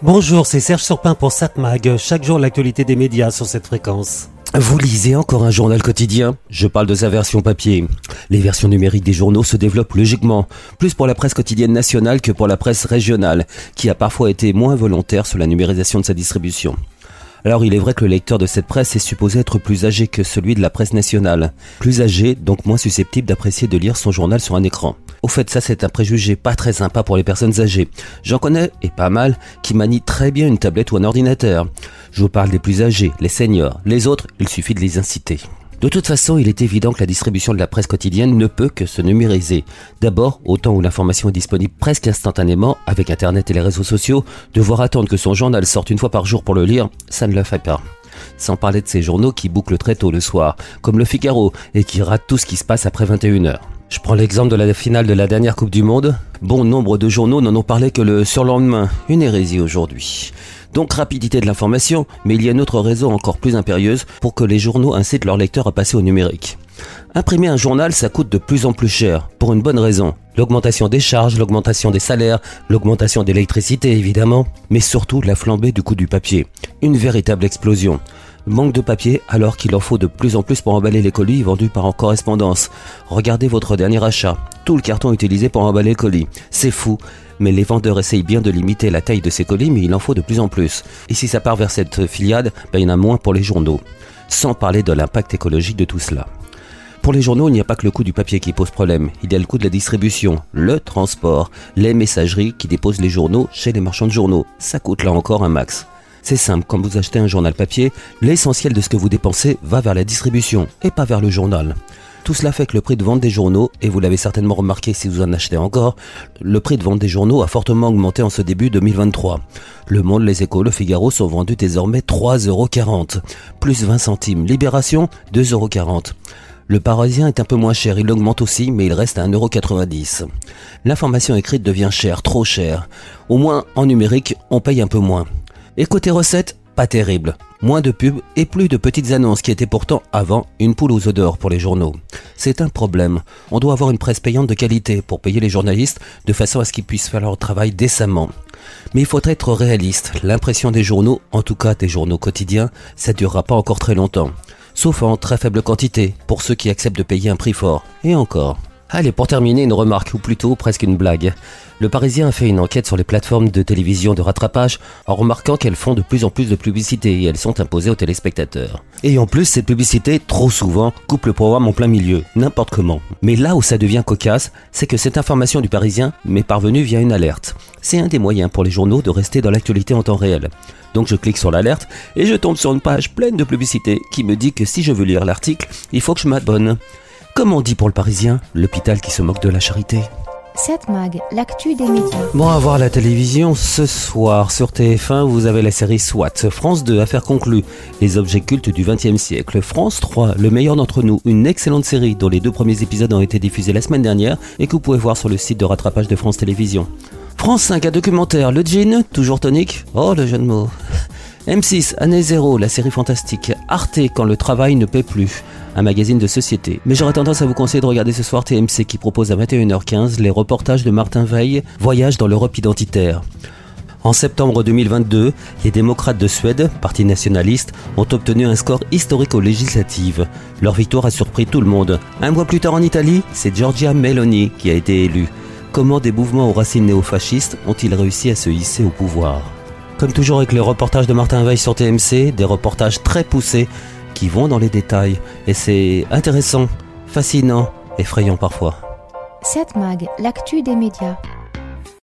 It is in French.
Bonjour, c'est Serge Surpin pour Satmag. Chaque jour, l'actualité des médias sur cette fréquence. Vous lisez encore un journal quotidien Je parle de sa version papier. Les versions numériques des journaux se développent logiquement, plus pour la presse quotidienne nationale que pour la presse régionale, qui a parfois été moins volontaire sur la numérisation de sa distribution. Alors il est vrai que le lecteur de cette presse est supposé être plus âgé que celui de la presse nationale. Plus âgé, donc moins susceptible d'apprécier de lire son journal sur un écran. Au fait, ça c'est un préjugé pas très sympa pour les personnes âgées. J'en connais, et pas mal, qui manient très bien une tablette ou un ordinateur. Je vous parle des plus âgés, les seniors. Les autres, il suffit de les inciter. De toute façon, il est évident que la distribution de la presse quotidienne ne peut que se numériser. D'abord, au temps où l'information est disponible presque instantanément avec Internet et les réseaux sociaux, devoir attendre que son journal sorte une fois par jour pour le lire, ça ne le fait pas. Sans parler de ces journaux qui bouclent très tôt le soir, comme le Figaro, et qui ratent tout ce qui se passe après 21h. Je prends l'exemple de la finale de la dernière Coupe du Monde. Bon nombre de journaux n'en ont parlé que le surlendemain. Une hérésie aujourd'hui. Donc rapidité de l'information, mais il y a une autre raison encore plus impérieuse pour que les journaux incitent leurs lecteurs à passer au numérique. Imprimer un journal, ça coûte de plus en plus cher, pour une bonne raison. L'augmentation des charges, l'augmentation des salaires, l'augmentation d'électricité évidemment, mais surtout la flambée du coût du papier. Une véritable explosion. Manque de papier alors qu'il en faut de plus en plus pour emballer les colis vendus par en correspondance. Regardez votre dernier achat. Tout le carton utilisé pour emballer le colis. C'est fou mais les vendeurs essayent bien de limiter la taille de ces colis, mais il en faut de plus en plus. Et si ça part vers cette filiade, ben, il y en a moins pour les journaux. Sans parler de l'impact écologique de tout cela. Pour les journaux, il n'y a pas que le coût du papier qui pose problème. Il y a le coût de la distribution, le transport, les messageries qui déposent les journaux chez les marchands de journaux. Ça coûte là encore un max. C'est simple, quand vous achetez un journal papier, l'essentiel de ce que vous dépensez va vers la distribution et pas vers le journal. Tout cela fait que le prix de vente des journaux, et vous l'avez certainement remarqué si vous en achetez encore, le prix de vente des journaux a fortement augmenté en ce début 2023. Le Monde, Les Échos, Le Figaro sont vendus désormais 3,40€, plus 20 centimes. Libération, 2,40€. Le Parisien est un peu moins cher, il augmente aussi, mais il reste à 1,90€. L'information écrite devient chère, trop chère. Au moins, en numérique, on paye un peu moins. Et côté recettes, pas terrible. Moins de pubs et plus de petites annonces qui étaient pourtant avant une poule aux odeurs pour les journaux. C'est un problème. On doit avoir une presse payante de qualité pour payer les journalistes de façon à ce qu'ils puissent faire leur travail décemment. Mais il faut être réaliste. L'impression des journaux, en tout cas des journaux quotidiens, ça durera pas encore très longtemps. Sauf en très faible quantité, pour ceux qui acceptent de payer un prix fort. Et encore. Allez, pour terminer, une remarque, ou plutôt presque une blague. Le Parisien a fait une enquête sur les plateformes de télévision de rattrapage en remarquant qu'elles font de plus en plus de publicités et elles sont imposées aux téléspectateurs. Et en plus, cette publicité, trop souvent, coupe le programme en plein milieu, n'importe comment. Mais là où ça devient cocasse, c'est que cette information du Parisien m'est parvenue via une alerte. C'est un des moyens pour les journaux de rester dans l'actualité en temps réel. Donc je clique sur l'alerte et je tombe sur une page pleine de publicités qui me dit que si je veux lire l'article, il faut que je m'abonne. Comme on dit pour le Parisien, l'hôpital qui se moque de la charité. 7 Mag, l'actu des médias. Bon, à voir la télévision ce soir sur TF1, vous avez la série SWAT. France 2, affaire conclue, les objets cultes du XXe siècle. France 3, le meilleur d'entre nous, une excellente série dont les deux premiers épisodes ont été diffusés la semaine dernière et que vous pouvez voir sur le site de rattrapage de France Télévisions. France 5, un documentaire, le jean, toujours tonique. Oh, le jeu de mots. M6, année 0, la série fantastique. Arte, quand le travail ne paie plus un magazine de société. Mais j'aurais tendance à vous conseiller de regarder ce soir TMC qui propose à 21h15 les reportages de Martin Veil, Voyage dans l'Europe identitaire. En septembre 2022, les démocrates de Suède, parti nationaliste, ont obtenu un score historique aux législatives. Leur victoire a surpris tout le monde. Un mois plus tard en Italie, c'est Giorgia Meloni qui a été élue. Comment des mouvements aux racines néofascistes ont-ils réussi à se hisser au pouvoir? Comme toujours avec les reportages de Martin Veil sur TMC, des reportages très poussés qui vont dans les détails. Et c'est intéressant, fascinant, effrayant parfois. 7 Mag, l'actu des médias.